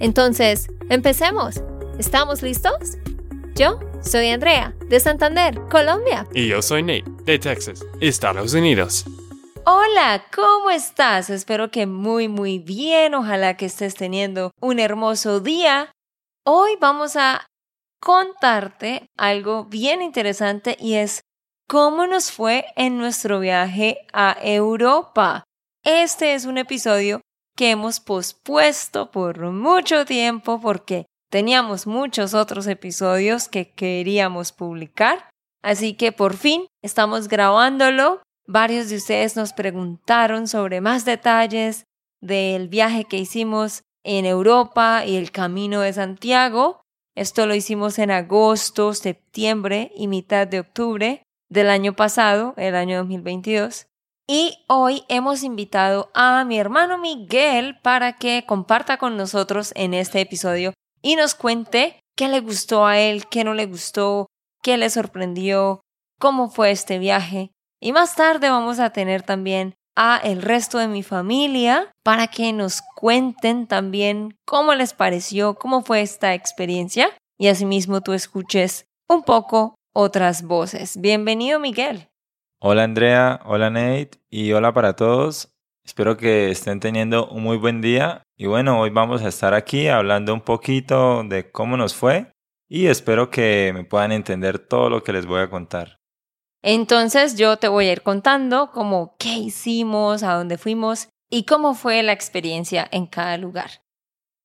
Entonces, empecemos. ¿Estamos listos? Yo soy Andrea, de Santander, Colombia. Y yo soy Nate, de Texas, Estados Unidos. Hola, ¿cómo estás? Espero que muy muy bien, ojalá que estés teniendo un hermoso día. Hoy vamos a contarte algo bien interesante y es cómo nos fue en nuestro viaje a Europa. Este es un episodio que hemos pospuesto por mucho tiempo porque teníamos muchos otros episodios que queríamos publicar. Así que por fin estamos grabándolo. Varios de ustedes nos preguntaron sobre más detalles del viaje que hicimos en Europa y el Camino de Santiago. Esto lo hicimos en agosto, septiembre y mitad de octubre del año pasado, el año 2022. Y hoy hemos invitado a mi hermano Miguel para que comparta con nosotros en este episodio y nos cuente qué le gustó a él, qué no le gustó, qué le sorprendió, cómo fue este viaje. Y más tarde vamos a tener también a el resto de mi familia para que nos cuenten también cómo les pareció, cómo fue esta experiencia y asimismo tú escuches un poco otras voces. Bienvenido Miguel. Hola Andrea, hola Nate y hola para todos. Espero que estén teniendo un muy buen día y bueno, hoy vamos a estar aquí hablando un poquito de cómo nos fue y espero que me puedan entender todo lo que les voy a contar. Entonces yo te voy a ir contando cómo qué hicimos, a dónde fuimos y cómo fue la experiencia en cada lugar.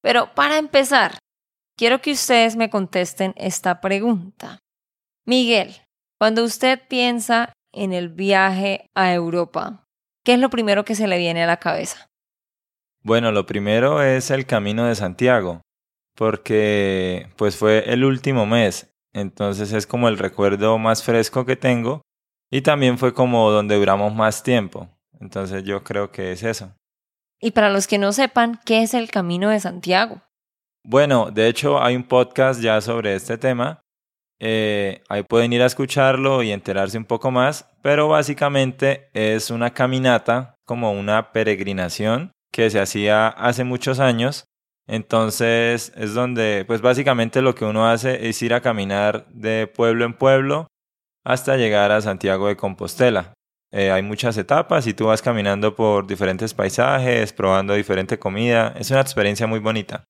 Pero para empezar, quiero que ustedes me contesten esta pregunta. Miguel, cuando usted piensa en el viaje a Europa, ¿qué es lo primero que se le viene a la cabeza? Bueno, lo primero es el Camino de Santiago, porque pues fue el último mes, entonces es como el recuerdo más fresco que tengo y también fue como donde duramos más tiempo, entonces yo creo que es eso. Y para los que no sepan, ¿qué es el Camino de Santiago? Bueno, de hecho hay un podcast ya sobre este tema eh, ahí pueden ir a escucharlo y enterarse un poco más, pero básicamente es una caminata, como una peregrinación que se hacía hace muchos años. Entonces es donde, pues básicamente lo que uno hace es ir a caminar de pueblo en pueblo hasta llegar a Santiago de Compostela. Eh, hay muchas etapas y tú vas caminando por diferentes paisajes, probando diferente comida. Es una experiencia muy bonita.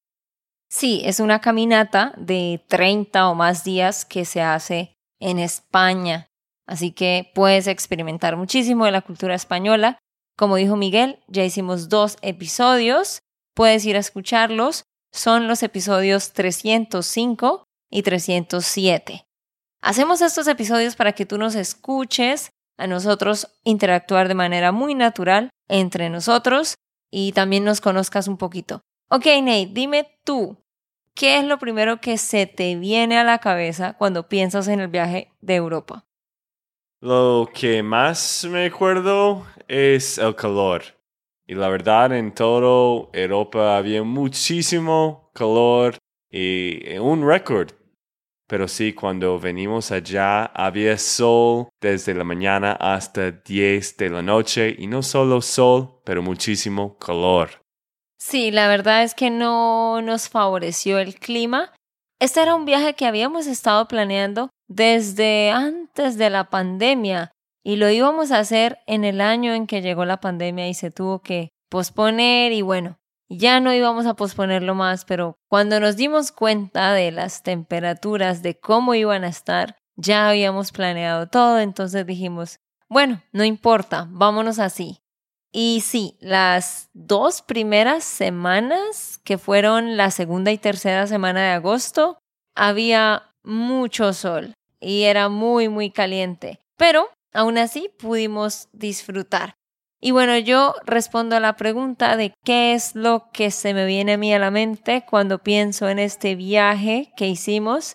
Sí, es una caminata de 30 o más días que se hace en España. Así que puedes experimentar muchísimo de la cultura española. Como dijo Miguel, ya hicimos dos episodios. Puedes ir a escucharlos. Son los episodios 305 y 307. Hacemos estos episodios para que tú nos escuches, a nosotros interactuar de manera muy natural entre nosotros y también nos conozcas un poquito. Ok, Nate, dime tú, ¿qué es lo primero que se te viene a la cabeza cuando piensas en el viaje de Europa? Lo que más me acuerdo es el calor. Y la verdad, en todo Europa había muchísimo calor y un récord. Pero sí, cuando venimos allá había sol desde la mañana hasta 10 de la noche y no solo sol, pero muchísimo calor. Sí, la verdad es que no nos favoreció el clima. Este era un viaje que habíamos estado planeando desde antes de la pandemia y lo íbamos a hacer en el año en que llegó la pandemia y se tuvo que posponer y bueno, ya no íbamos a posponerlo más, pero cuando nos dimos cuenta de las temperaturas, de cómo iban a estar, ya habíamos planeado todo, entonces dijimos, bueno, no importa, vámonos así. Y sí, las dos primeras semanas, que fueron la segunda y tercera semana de agosto, había mucho sol y era muy, muy caliente. Pero aún así pudimos disfrutar. Y bueno, yo respondo a la pregunta de qué es lo que se me viene a mí a la mente cuando pienso en este viaje que hicimos.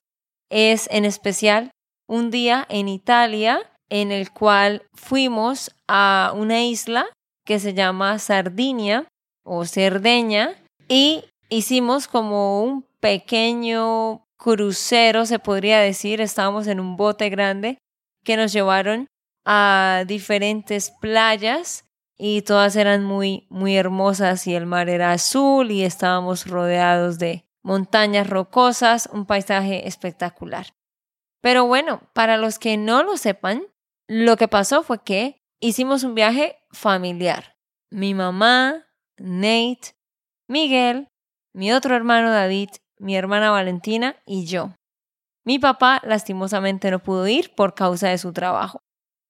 Es en especial un día en Italia en el cual fuimos a una isla que se llama Sardinia o Cerdeña y hicimos como un pequeño crucero, se podría decir. Estábamos en un bote grande que nos llevaron a diferentes playas y todas eran muy, muy hermosas y el mar era azul y estábamos rodeados de montañas rocosas, un paisaje espectacular. Pero bueno, para los que no lo sepan, lo que pasó fue que hicimos un viaje familiar. Mi mamá, Nate, Miguel, mi otro hermano David, mi hermana Valentina y yo. Mi papá lastimosamente no pudo ir por causa de su trabajo.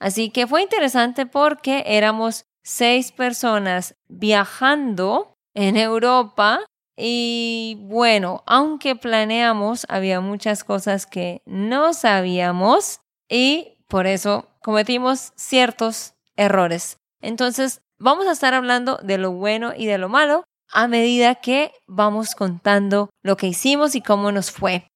Así que fue interesante porque éramos seis personas viajando en Europa y bueno, aunque planeamos, había muchas cosas que no sabíamos y por eso cometimos ciertos errores. Entonces, vamos a estar hablando de lo bueno y de lo malo a medida que vamos contando lo que hicimos y cómo nos fue.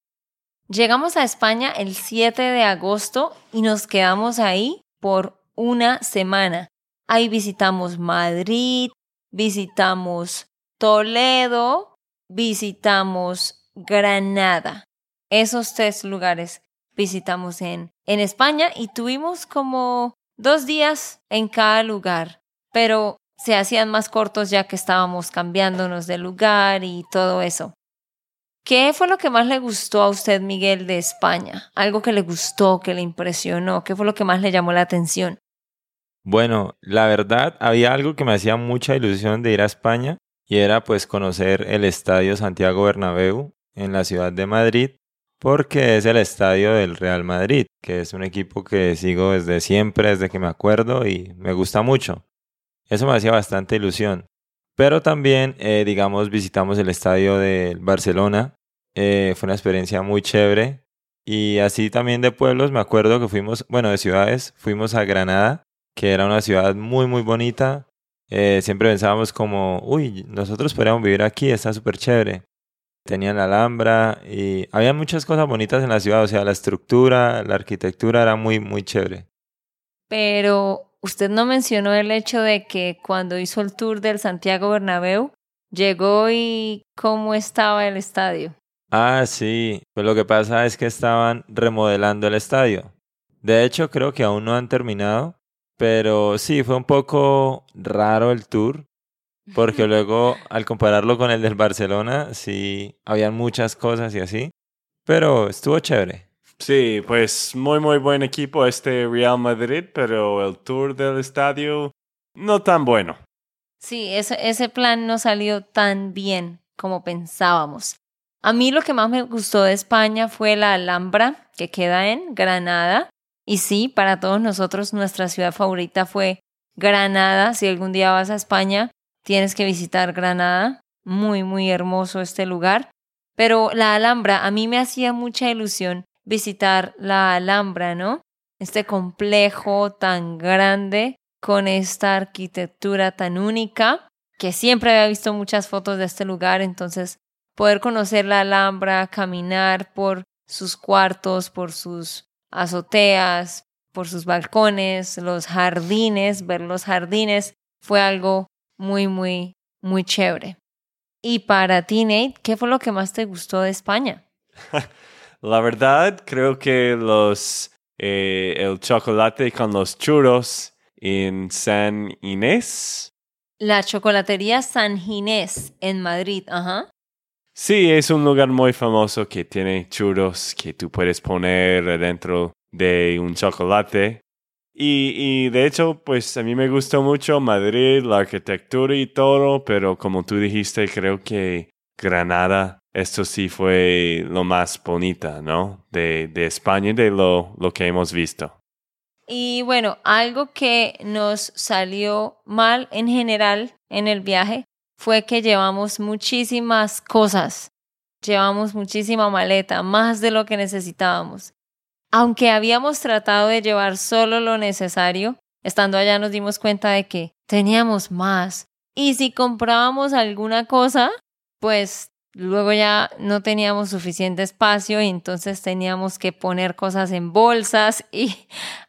Llegamos a España el 7 de agosto y nos quedamos ahí por una semana. Ahí visitamos Madrid, visitamos Toledo, visitamos Granada. Esos tres lugares visitamos en, en España y tuvimos como dos días en cada lugar, pero se hacían más cortos ya que estábamos cambiándonos de lugar y todo eso. ¿Qué fue lo que más le gustó a usted, Miguel, de España? Algo que le gustó, que le impresionó, ¿qué fue lo que más le llamó la atención? Bueno, la verdad, había algo que me hacía mucha ilusión de ir a España y era pues conocer el Estadio Santiago Bernabéu en la ciudad de Madrid porque es el estadio del Real Madrid, que es un equipo que sigo desde siempre, desde que me acuerdo y me gusta mucho. Eso me hacía bastante ilusión. Pero también, eh, digamos, visitamos el estadio de Barcelona. Eh, fue una experiencia muy chévere. Y así también de pueblos, me acuerdo que fuimos, bueno, de ciudades, fuimos a Granada que era una ciudad muy, muy bonita. Eh, siempre pensábamos como, uy, nosotros podríamos vivir aquí, está súper chévere. Tenían la Alhambra y había muchas cosas bonitas en la ciudad, o sea, la estructura, la arquitectura era muy, muy chévere. Pero usted no mencionó el hecho de que cuando hizo el tour del Santiago Bernabéu, llegó y cómo estaba el estadio. Ah, sí, pues lo que pasa es que estaban remodelando el estadio. De hecho, creo que aún no han terminado, pero sí, fue un poco raro el tour, porque luego al compararlo con el del Barcelona, sí, habían muchas cosas y así, pero estuvo chévere. Sí, pues muy, muy buen equipo este Real Madrid, pero el tour del estadio no tan bueno. Sí, ese, ese plan no salió tan bien como pensábamos. A mí lo que más me gustó de España fue la Alhambra, que queda en Granada. Y sí, para todos nosotros nuestra ciudad favorita fue Granada. Si algún día vas a España, tienes que visitar Granada. Muy, muy hermoso este lugar. Pero la Alhambra, a mí me hacía mucha ilusión visitar la Alhambra, ¿no? Este complejo tan grande, con esta arquitectura tan única, que siempre había visto muchas fotos de este lugar, entonces poder conocer la Alhambra, caminar por sus cuartos, por sus azoteas, por sus balcones, los jardines, ver los jardines, fue algo muy, muy, muy chévere. Y para ti, Nate, ¿qué fue lo que más te gustó de España? La verdad, creo que los eh, el chocolate con los churros en San Inés. La chocolatería San Ginés en Madrid, ajá. Sí, es un lugar muy famoso que tiene churros que tú puedes poner dentro de un chocolate. Y, de hecho, pues a mí me gustó mucho Madrid, la arquitectura y todo, pero como tú dijiste, creo que Granada, esto sí fue lo más bonita, ¿no? De, de España y de lo, lo que hemos visto. Y bueno, algo que nos salió mal en general en el viaje fue que llevamos muchísimas cosas, llevamos muchísima maleta, más de lo que necesitábamos. Aunque habíamos tratado de llevar solo lo necesario, estando allá nos dimos cuenta de que teníamos más. Y si comprábamos alguna cosa, pues luego ya no teníamos suficiente espacio y entonces teníamos que poner cosas en bolsas y,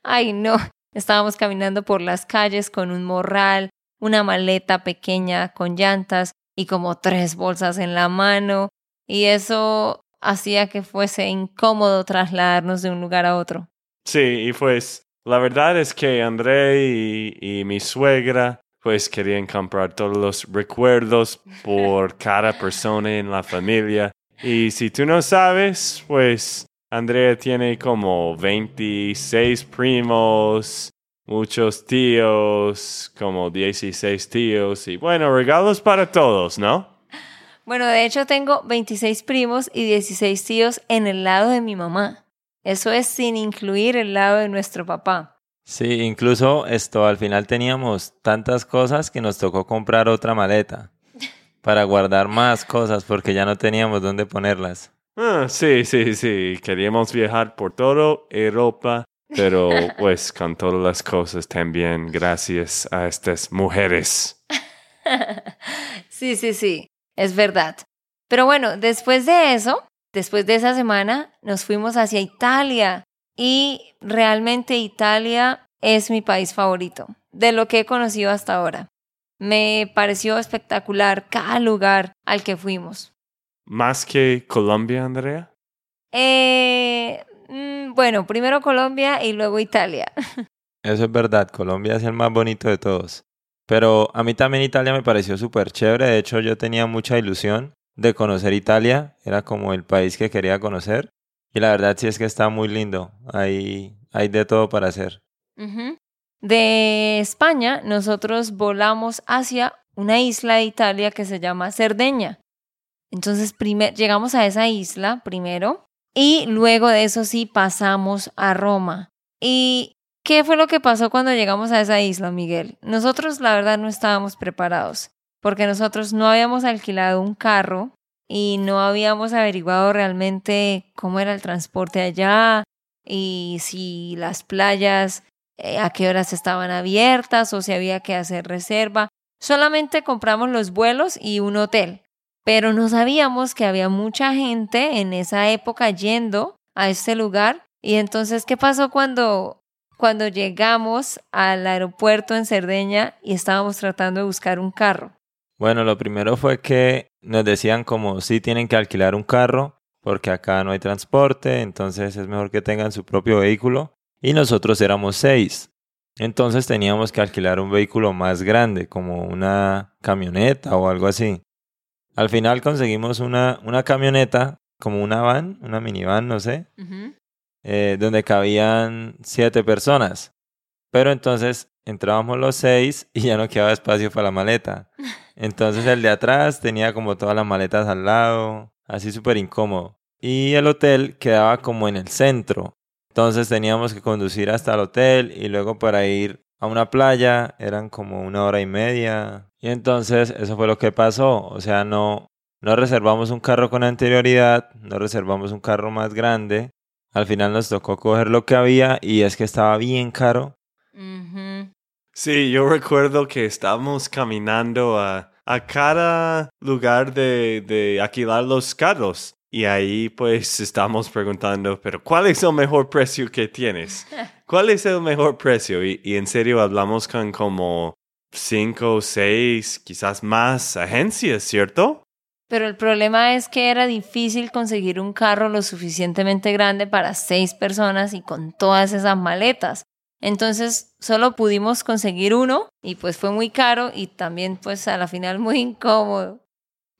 ay no, estábamos caminando por las calles con un morral, una maleta pequeña con llantas y como tres bolsas en la mano y eso hacía que fuese incómodo trasladarnos de un lugar a otro. Sí, y pues la verdad es que André y, y mi suegra pues querían comprar todos los recuerdos por cada persona en la familia. Y si tú no sabes, pues Andrea tiene como 26 primos, muchos tíos, como 16 tíos y bueno, regalos para todos, ¿no? Bueno, de hecho tengo 26 primos y 16 tíos en el lado de mi mamá. Eso es sin incluir el lado de nuestro papá. Sí, incluso esto al final teníamos tantas cosas que nos tocó comprar otra maleta para guardar más cosas porque ya no teníamos dónde ponerlas. Ah, sí, sí, sí. Queríamos viajar por todo Europa, pero pues con todas las cosas también gracias a estas mujeres. sí, sí, sí, es verdad. Pero bueno, después de eso, después de esa semana, nos fuimos hacia Italia y realmente Italia es mi país favorito, de lo que he conocido hasta ahora. Me pareció espectacular cada lugar al que fuimos. ¿Más que Colombia, Andrea? Eh, mm, bueno, primero Colombia y luego Italia. Eso es verdad, Colombia es el más bonito de todos. Pero a mí también Italia me pareció súper chévere, de hecho yo tenía mucha ilusión de conocer Italia, era como el país que quería conocer. Y la verdad sí es que está muy lindo, hay, hay de todo para hacer. De España, nosotros volamos hacia una isla de Italia que se llama Cerdeña. Entonces, llegamos a esa isla primero y luego de eso sí pasamos a Roma. ¿Y qué fue lo que pasó cuando llegamos a esa isla, Miguel? Nosotros, la verdad, no estábamos preparados porque nosotros no habíamos alquilado un carro y no habíamos averiguado realmente cómo era el transporte allá y si las playas eh, a qué horas estaban abiertas o si había que hacer reserva. Solamente compramos los vuelos y un hotel, pero no sabíamos que había mucha gente en esa época yendo a este lugar. Y entonces, ¿qué pasó cuando, cuando llegamos al aeropuerto en Cerdeña y estábamos tratando de buscar un carro? Bueno, lo primero fue que nos decían como si tienen que alquilar un carro porque acá no hay transporte, entonces es mejor que tengan su propio vehículo y nosotros éramos seis. Entonces teníamos que alquilar un vehículo más grande, como una camioneta o algo así. Al final conseguimos una, una camioneta, como una van, una minivan, no sé, eh, donde cabían siete personas. Pero entonces entrábamos los seis y ya no quedaba espacio para la maleta. Entonces el de atrás tenía como todas las maletas al lado, así súper incómodo. Y el hotel quedaba como en el centro, entonces teníamos que conducir hasta el hotel y luego para ir a una playa eran como una hora y media. Y entonces eso fue lo que pasó. O sea, no, no reservamos un carro con anterioridad, no reservamos un carro más grande. Al final nos tocó coger lo que había y es que estaba bien caro. Sí, yo recuerdo que estábamos caminando a, a cada lugar de, de alquilar los carros. Y ahí pues estamos preguntando, pero ¿cuál es el mejor precio que tienes? ¿Cuál es el mejor precio? Y, en serio hablamos con como cinco, seis, quizás más agencias, ¿cierto? Pero el problema es que era difícil conseguir un carro lo suficientemente grande para seis personas y con todas esas maletas. Entonces solo pudimos conseguir uno y pues fue muy caro y también pues a la final muy incómodo.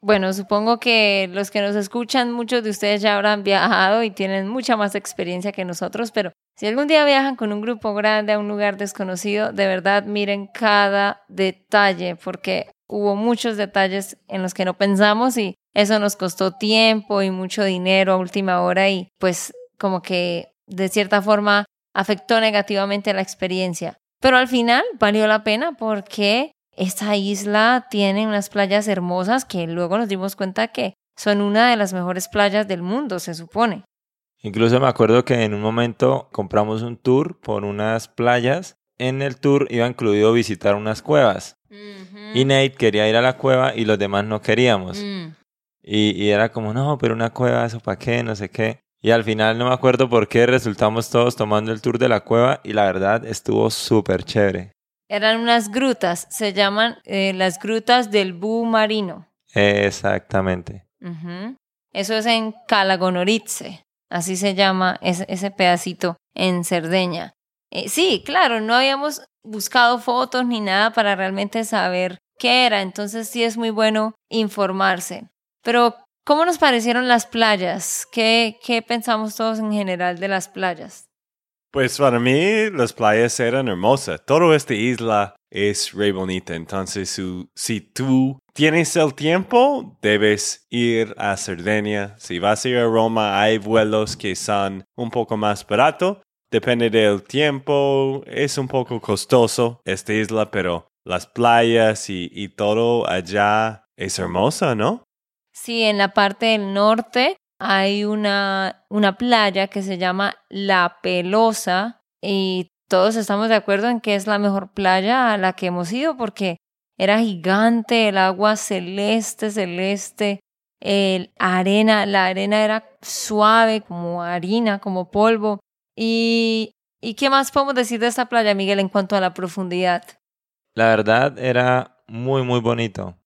Bueno, supongo que los que nos escuchan, muchos de ustedes ya habrán viajado y tienen mucha más experiencia que nosotros, pero si algún día viajan con un grupo grande a un lugar desconocido, de verdad miren cada detalle, porque hubo muchos detalles en los que no pensamos y eso nos costó tiempo y mucho dinero a última hora y pues como que de cierta forma afectó negativamente la experiencia. Pero al final valió la pena porque esta isla tiene unas playas hermosas que luego nos dimos cuenta que son una de las mejores playas del mundo, se supone. Incluso me acuerdo que en un momento compramos un tour por unas playas en el tour iba incluido visitar unas cuevas. Y Nate quería ir a la cueva y los demás no queríamos. Mm. Y, y era como, no, pero una cueva, ¿eso para qué? No sé qué. Y al final no me acuerdo por qué resultamos todos tomando el tour de la cueva y la verdad estuvo súper chévere. Eran unas grutas, se llaman eh, las grutas del Bú Marino. Exactamente. Eso es en Calagonoritze, así se llama ese, ese pedacito en Cerdeña. Eh, sí, claro, no habíamos buscado fotos ni nada para realmente saber qué era, entonces sí es muy bueno informarse. Pero, ¿cómo nos parecieron las playas? ¿Qué, qué pensamos todos en general de las playas? Pues para mí las playas eran hermosas. Toda esta isla es re bonita. Entonces, si tú tienes el tiempo, debes ir a Cerdeña. Si vas a ir a Roma, hay vuelos que son un poco más baratos. Depende del tiempo. Es un poco costoso esta isla, pero las playas y, y todo allá es hermosa, ¿no? Sí, en la parte del norte hay una, una playa que se llama La Pelosa y todos estamos de acuerdo en que es la mejor playa a la que hemos ido porque era gigante, el agua celeste, celeste, el arena, la arena era suave como harina, como polvo. Y, ¿Y qué más podemos decir de esta playa, Miguel, en cuanto a la profundidad? La verdad era muy, muy bonito.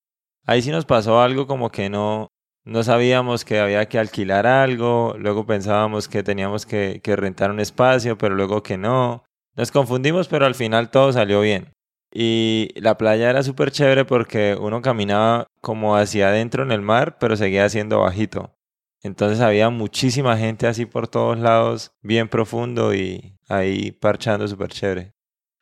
Ahí sí nos pasó algo como que no, no sabíamos que había que alquilar algo, luego pensábamos que teníamos que, que rentar un espacio, pero luego que no. Nos confundimos, pero al final todo salió bien. Y la playa era súper chévere porque uno caminaba como hacia adentro en el mar, pero seguía siendo bajito. Entonces había muchísima gente así por todos lados, bien profundo y ahí parchando súper chévere.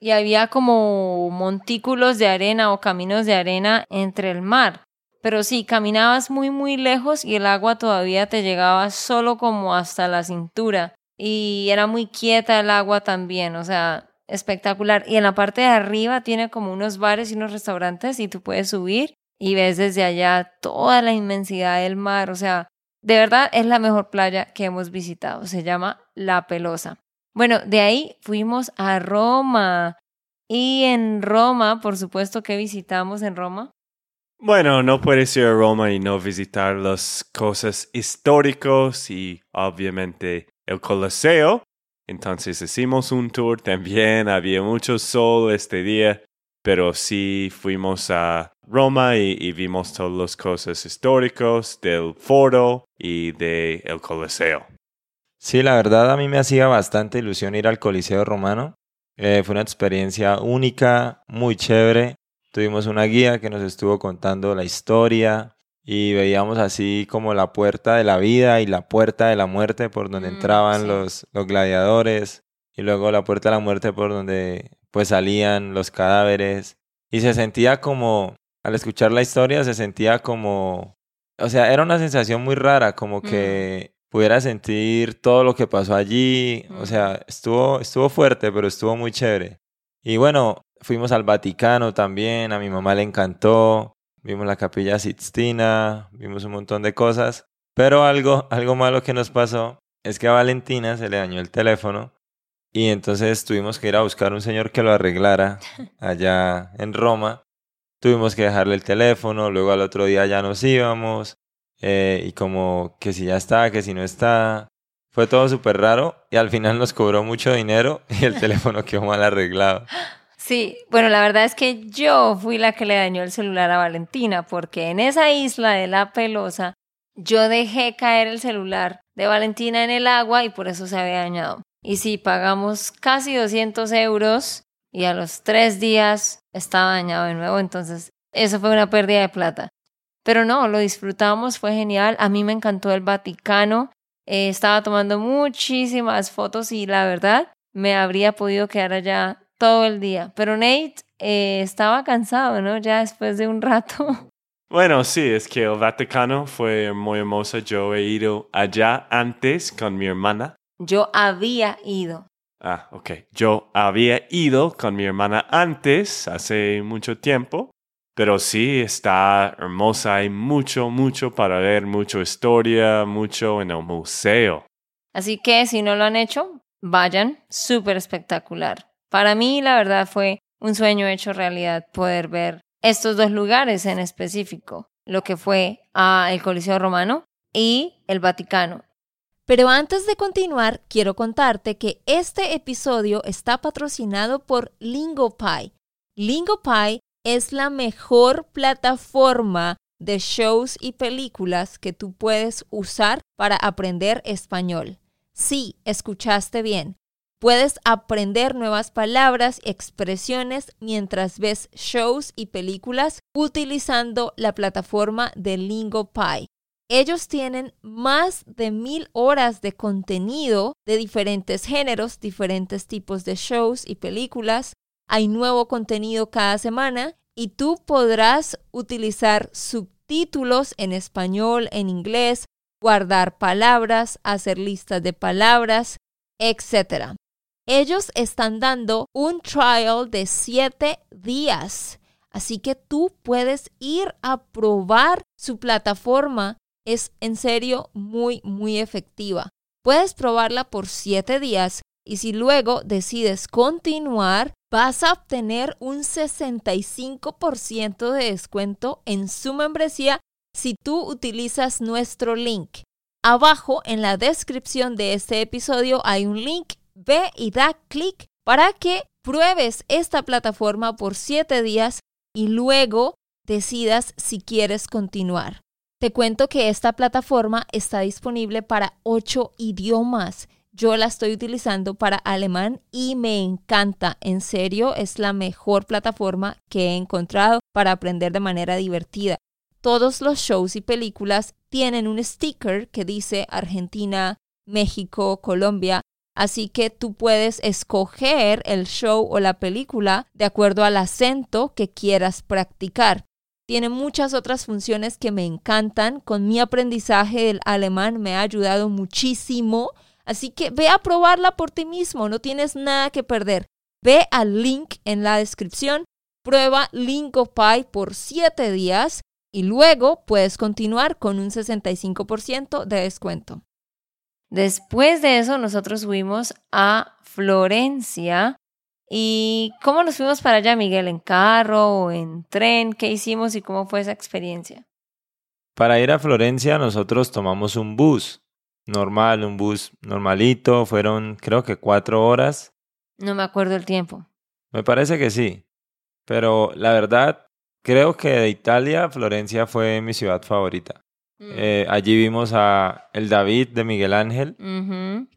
y había como montículos de arena o caminos de arena entre el mar. Pero sí, caminabas muy muy lejos y el agua todavía te llegaba solo como hasta la cintura. Y era muy quieta el agua también, o sea, espectacular. Y en la parte de arriba tiene como unos bares y unos restaurantes y tú puedes subir y ves desde allá toda la inmensidad del mar. O sea, de verdad es la mejor playa que hemos visitado. Se llama La Pelosa. Bueno, de ahí fuimos a Roma. Y en Roma, por supuesto que visitamos en Roma. Bueno, no puedes ir a Roma y no visitar las cosas históricas y obviamente el Coliseo. Entonces hicimos un tour también, había mucho sol este día, pero sí fuimos a Roma y, y vimos todas las cosas históricas del foro y del el Coliseo. Sí, la verdad a mí me hacía bastante ilusión ir al Coliseo Romano. Eh, fue una experiencia única, muy chévere. Tuvimos una guía que nos estuvo contando la historia y veíamos así como la puerta de la vida y la puerta de la muerte por donde Mm, entraban sí. los, los gladiadores y luego la puerta de la muerte por donde pues salían los cadáveres y se sentía como, al escuchar la historia se sentía como, o sea, era una sensación muy rara, como que pudiera sentir todo lo que pasó allí, o sea, estuvo, estuvo fuerte, pero estuvo muy chévere. Y bueno, fuimos al Vaticano también, a mi mamá le encantó, vimos la capilla Sixtina, vimos un montón de cosas, pero algo, algo malo que nos pasó es que a Valentina se le dañó el teléfono y entonces tuvimos que ir a buscar un señor que lo arreglara allá en Roma. Tuvimos que dejarle el teléfono, luego al otro día ya nos íbamos eh, y como que si ya está, que si no está. Fue todo súper raro y al final nos cobró mucho dinero y el teléfono quedó mal arreglado. Sí, bueno, la verdad es que yo fui la que le dañó el celular a Valentina, porque en esa isla de la Pelosa yo dejé caer el celular de Valentina en el agua y por eso se había dañado. Y sí, pagamos casi 200 euros y a los tres días estaba dañado de nuevo, entonces eso fue una pérdida de plata. Pero no, lo disfrutamos, fue genial. A mí me encantó el Vaticano. Eh, estaba tomando muchísimas fotos y la verdad me habría podido quedar allá todo el día. Pero Nate eh, estaba cansado, ¿no? Ya después de un rato. Bueno, sí, es que el Vaticano fue muy hermoso. Yo he ido allá antes con mi hermana. Yo había ido. Ah, ok. Yo había ido con mi hermana antes, hace mucho tiempo. Pero sí, está hermosa. Hay mucho, mucho para ver, mucha historia, mucho en el museo. Así que si no lo han hecho, vayan. Súper espectacular. Para mí, la verdad, fue un sueño hecho realidad poder ver estos dos lugares en específico, lo que fue ah, el Coliseo Romano y el Vaticano. Pero antes de continuar, quiero contarte que este episodio está patrocinado por LingoPie. LingoPie es la mejor plataforma de shows y películas que tú puedes usar para aprender español. Sí, escuchaste bien. Puedes aprender nuevas palabras y expresiones mientras ves shows y películas utilizando la plataforma de LingoPie. Ellos tienen más de mil horas de contenido de diferentes géneros, diferentes tipos de shows y películas. Hay nuevo contenido cada semana y tú podrás utilizar subtítulos en español, en inglés, guardar palabras, hacer listas de palabras, etc. Ellos están dando un trial de siete días. Así que tú puedes ir a probar su plataforma. Es en serio muy, muy efectiva. Puedes probarla por siete días y si luego decides continuar, vas a obtener un 65% de descuento en su membresía si tú utilizas nuestro link. Abajo en la descripción de este episodio hay un link ve y da clic para que pruebes esta plataforma por 7 días y luego decidas si quieres continuar. Te cuento que esta plataforma está disponible para 8 idiomas. Yo la estoy utilizando para alemán y me encanta. En serio, es la mejor plataforma que he encontrado para aprender de manera divertida. Todos los shows y películas tienen un sticker que dice Argentina, México, Colombia Así que tú puedes escoger el show o la película de acuerdo al acento que quieras practicar. Tiene muchas otras funciones que me encantan. Con mi aprendizaje del alemán me ha ayudado muchísimo. Así que ve a probarla por ti mismo, no tienes nada que perder. Ve al link en la descripción, prueba LingoPie por 7 días y luego puedes continuar con un 65% de descuento. Después de eso, nosotros fuimos a Florencia. ¿Y cómo nos fuimos para allá, Miguel? ¿En carro o en tren? ¿Qué hicimos y cómo fue esa experiencia? Para ir a Florencia nosotros tomamos un bus normal, un bus normalito. Fueron creo que cuatro horas. No me acuerdo el tiempo. Me parece que sí. Pero la verdad, creo que de Italia, Florencia fue mi ciudad favorita. Eh, allí vimos a el David de Miguel Ángel,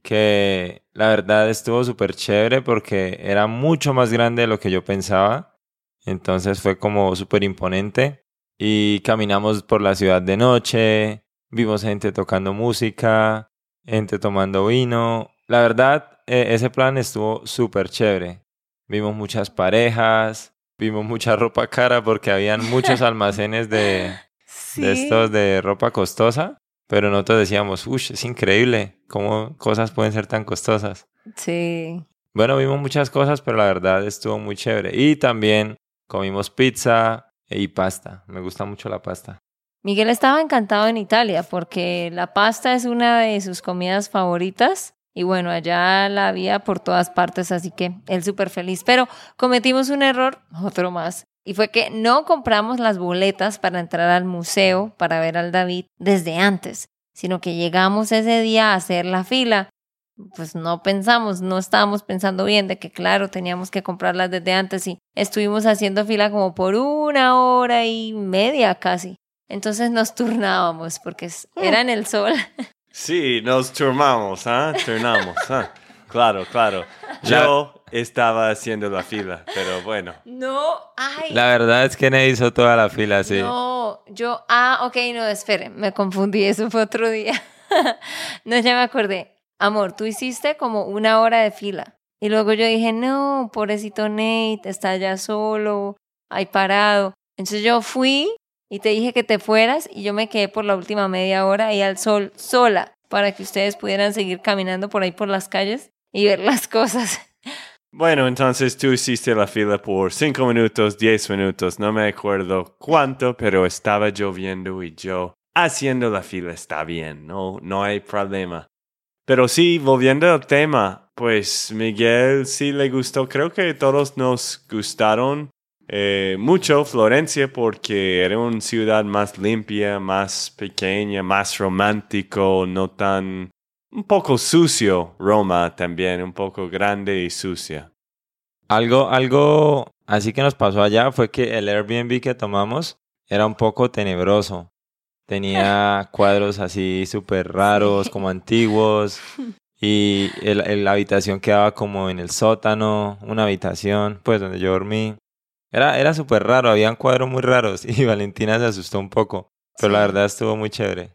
que la verdad estuvo súper chévere porque era mucho más grande de lo que yo pensaba. Entonces fue como súper imponente. Y caminamos por la ciudad de noche, vimos gente tocando música, gente tomando vino. La verdad, e, ese plan estuvo súper chévere. Vimos muchas parejas, vimos mucha ropa cara porque habían muchos almacenes de, de estos de ropa costosa, pero nosotros decíamos, uff, es increíble cómo cosas pueden ser tan costosas. Sí. Bueno, vimos muchas cosas, pero la verdad estuvo muy chévere. Y también comimos pizza y pasta. Me gusta mucho la pasta. Miguel estaba encantado en Italia porque la pasta es una de sus comidas favoritas. Y bueno, allá la había por todas partes, así que él súper feliz. Pero cometimos un error, otro más, y fue que no compramos las boletas para entrar al museo para ver al David desde antes, sino que llegamos ese día a hacer la fila. Pues no pensamos, no estábamos pensando bien de que claro, teníamos que comprarlas desde antes y estuvimos haciendo fila como por una hora y media casi. Entonces nos turnábamos porque era en el sol. Sí, nos turnamos, ¿ah? Turnamos, ¿ah? Claro, claro. Yo estaba haciendo la fila, pero bueno. No, ay. La verdad es que no hizo toda la fila, sí. No, yo, ah, ok, no, espere, me confundí, eso fue otro día. no, ya me acordé. Amor, tú hiciste como una hora de fila. Y luego yo dije, no, pobrecito Nate, está allá solo, ahí parado. Entonces yo fui y te dije que te fueras y yo me quedé por la última media hora ahí al sol, sola, para que ustedes pudieran seguir caminando por ahí por las calles y ver las cosas. Bueno, entonces tú hiciste la fila por cinco minutos, diez minutos, no me acuerdo cuánto, pero estaba lloviendo y yo haciendo la fila está bien, no, no hay problema. Pero sí, volviendo al tema, Pues Miguel sí le gustó, creo que todos nos gustaron eh, mucho Florencia porque era una ciudad más limpia, más pequeña, más romántico, no tan un poco sucio. Roma también, un poco grande y sucia. Algo, algo así que nos pasó allá fue que el Airbnb que tomamos era un poco tenebroso. Tenía cuadros así súper raros, como antiguos. Y el, la habitación quedaba como en el sótano, una habitación, pues donde yo dormí. Era, era súper raro, habían cuadros muy raros y Valentina se asustó un poco, pero la verdad estuvo muy chévere.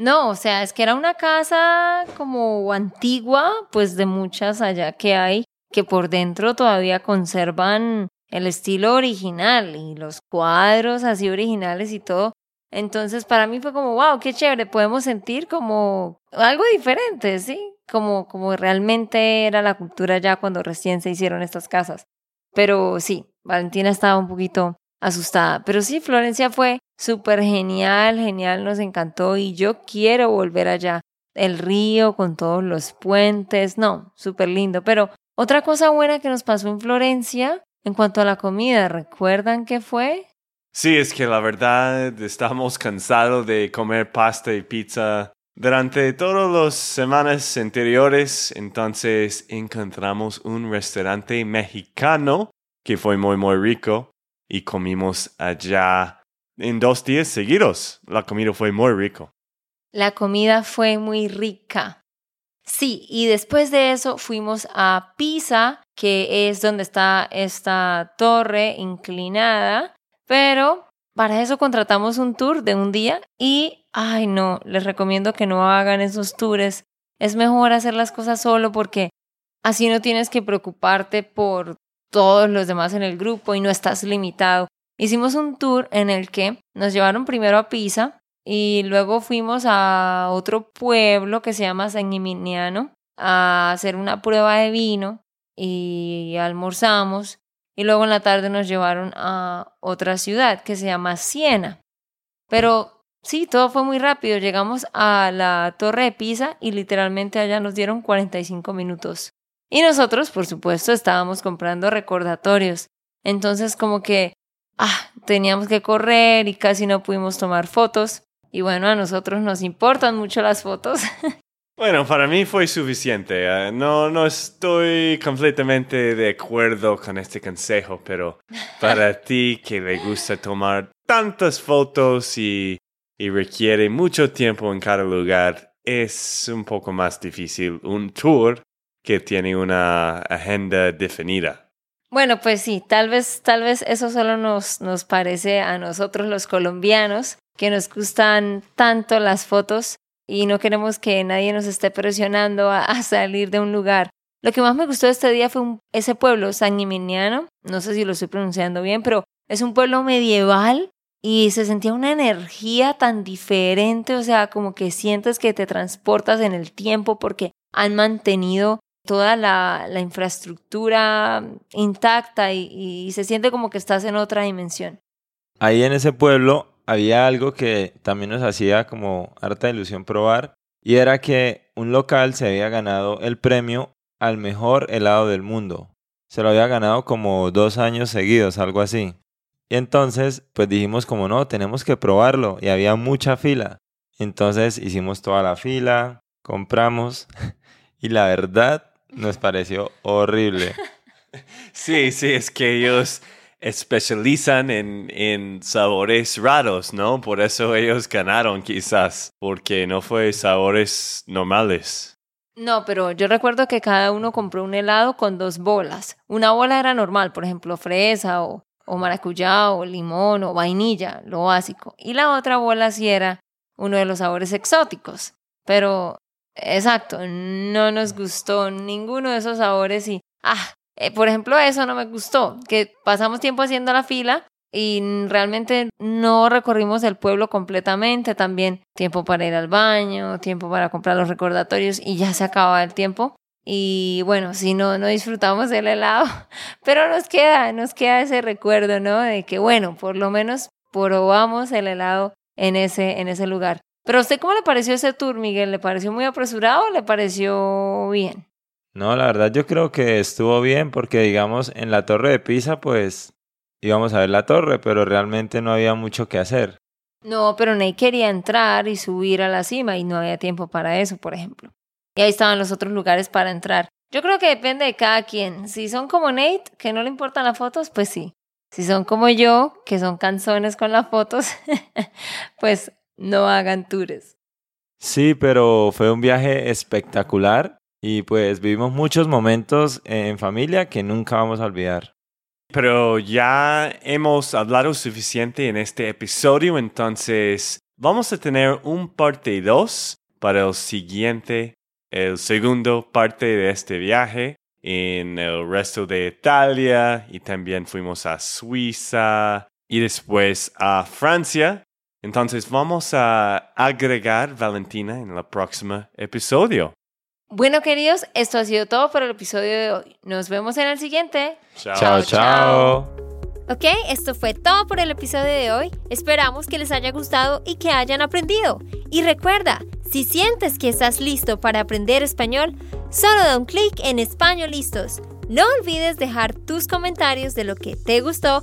No, o sea, es que era una casa como antigua, pues de muchas allá que hay, que por dentro todavía conservan el estilo original y los cuadros así originales y todo. Entonces para mí fue como, wow, qué chévere, podemos sentir como algo diferente, ¿sí? Como, como realmente era la cultura ya cuando recién se hicieron estas casas. Pero sí, Valentina estaba un poquito asustada. Pero sí, Florencia fue súper genial, genial, nos encantó y yo quiero volver allá. El río con todos los puentes, no, súper lindo. Pero otra cosa buena que nos pasó en Florencia en cuanto a la comida, ¿recuerdan qué fue? Sí, es que la verdad estamos cansados de comer pasta y pizza durante todas las semanas anteriores, entonces encontramos un restaurante mexicano que fue muy muy rico y comimos allá en dos días seguidos. La comida fue muy rico. La comida fue muy rica. Sí, y después de eso fuimos a Pisa, que es donde está esta torre inclinada, pero para eso contratamos un tour de un día y, ay no, les recomiendo que no hagan esos tours. Es mejor hacer las cosas solo porque así no tienes que preocuparte por todos los demás en el grupo y no estás limitado. Hicimos un tour en el que nos llevaron primero a Pisa y luego fuimos a otro pueblo que se llama San Gimignano a hacer una prueba de vino y almorzamos y luego en la tarde nos llevaron a otra ciudad que se llama Siena. Pero sí, todo fue muy rápido. Llegamos a la torre de Pisa y literalmente allá nos dieron 45 minutos. Y nosotros, por supuesto, estábamos comprando recordatorios. Entonces como que, ah, teníamos que correr y casi no pudimos tomar fotos. Y bueno, a nosotros nos importan mucho las fotos. Bueno, para mí fue suficiente. Eh, no, no estoy completamente de acuerdo con este consejo, pero para ti que le gusta tomar tantas fotos y, y requiere mucho tiempo en cada lugar, es un poco más difícil un tour que tiene una agenda definida. Bueno, pues sí, tal vez, tal vez eso solo nos, nos parece a nosotros los colombianos, que nos gustan tanto las fotos y no queremos que nadie nos esté presionando a, salir de un lugar. Lo que más me gustó este día fue ese pueblo, San Gimignano, no sé si lo estoy pronunciando bien, pero es un pueblo medieval y se sentía una energía tan diferente, o sea, como que sientes que te transportas en el tiempo porque han mantenido toda la, infraestructura intacta y, y se siente como que estás en otra dimensión. Ahí en ese pueblo había algo que también nos hacía como harta ilusión probar, y era que un local se había ganado el premio al mejor helado del mundo. Se lo había ganado como dos años seguidos, algo así. Y entonces, pues dijimos como no, tenemos que probarlo, y había mucha fila. Entonces hicimos toda la fila, compramos, y la verdad nos pareció horrible. Sí, sí, es que ellos especializan en, en sabores raros, ¿no? Por eso ellos ganaron quizás, porque no fue sabores normales. No, pero yo recuerdo que cada uno compró un helado con dos bolas. Una bola era normal, por ejemplo, fresa o, o maracuyá o limón o vainilla, lo básico. Y la otra bola sí era uno de los sabores exóticos. Pero, exacto, no nos gustó ninguno de esos sabores y, ah, eh, por ejemplo, eso no me gustó, que pasamos tiempo haciendo la fila y realmente no recorrimos el pueblo completamente, también tiempo para ir al baño, tiempo para comprar los recordatorios y ya se acaba el tiempo. Y bueno, si no, no disfrutamos del helado, pero nos queda, nos queda ese recuerdo, ¿no? De que bueno, por lo menos probamos el helado en ese, en ese lugar. Pero a usted, ¿cómo le pareció ese tour, Miguel? ¿Le pareció muy apresurado o le pareció bien? No, la verdad yo creo que estuvo bien porque digamos en la torre de Pisa pues íbamos a ver la torre, pero realmente no había mucho que hacer. No, pero Nate quería entrar y subir a la cima y no había tiempo para eso, por ejemplo. Y ahí estaban los otros lugares para entrar. Yo creo que depende de cada quien. Si son como Nate, que no le importan las fotos, pues sí. Si son como yo, que son canzones con las fotos, pues no hagan tours. Sí, pero fue un viaje espectacular y pues vivimos muchos momentos en familia que nunca vamos a olvidar. Pero ya hemos hablado suficiente en este episodio, entonces vamos a tener un parte 2 para el siguiente, el segundo parte de este viaje en el resto de Italia y también fuimos a Suiza y después a Francia. Entonces vamos a agregar Valentina en el próximo episodio. Bueno, queridos, esto ha sido todo por el episodio de hoy. Nos vemos en el siguiente. Chao, chao. Ok, esto fue todo por el episodio de hoy. Esperamos que les haya gustado y que hayan aprendido. Y recuerda, si sientes que estás listo para aprender español, solo da un clic en Español Listos. No olvides dejar tus comentarios de lo que te gustó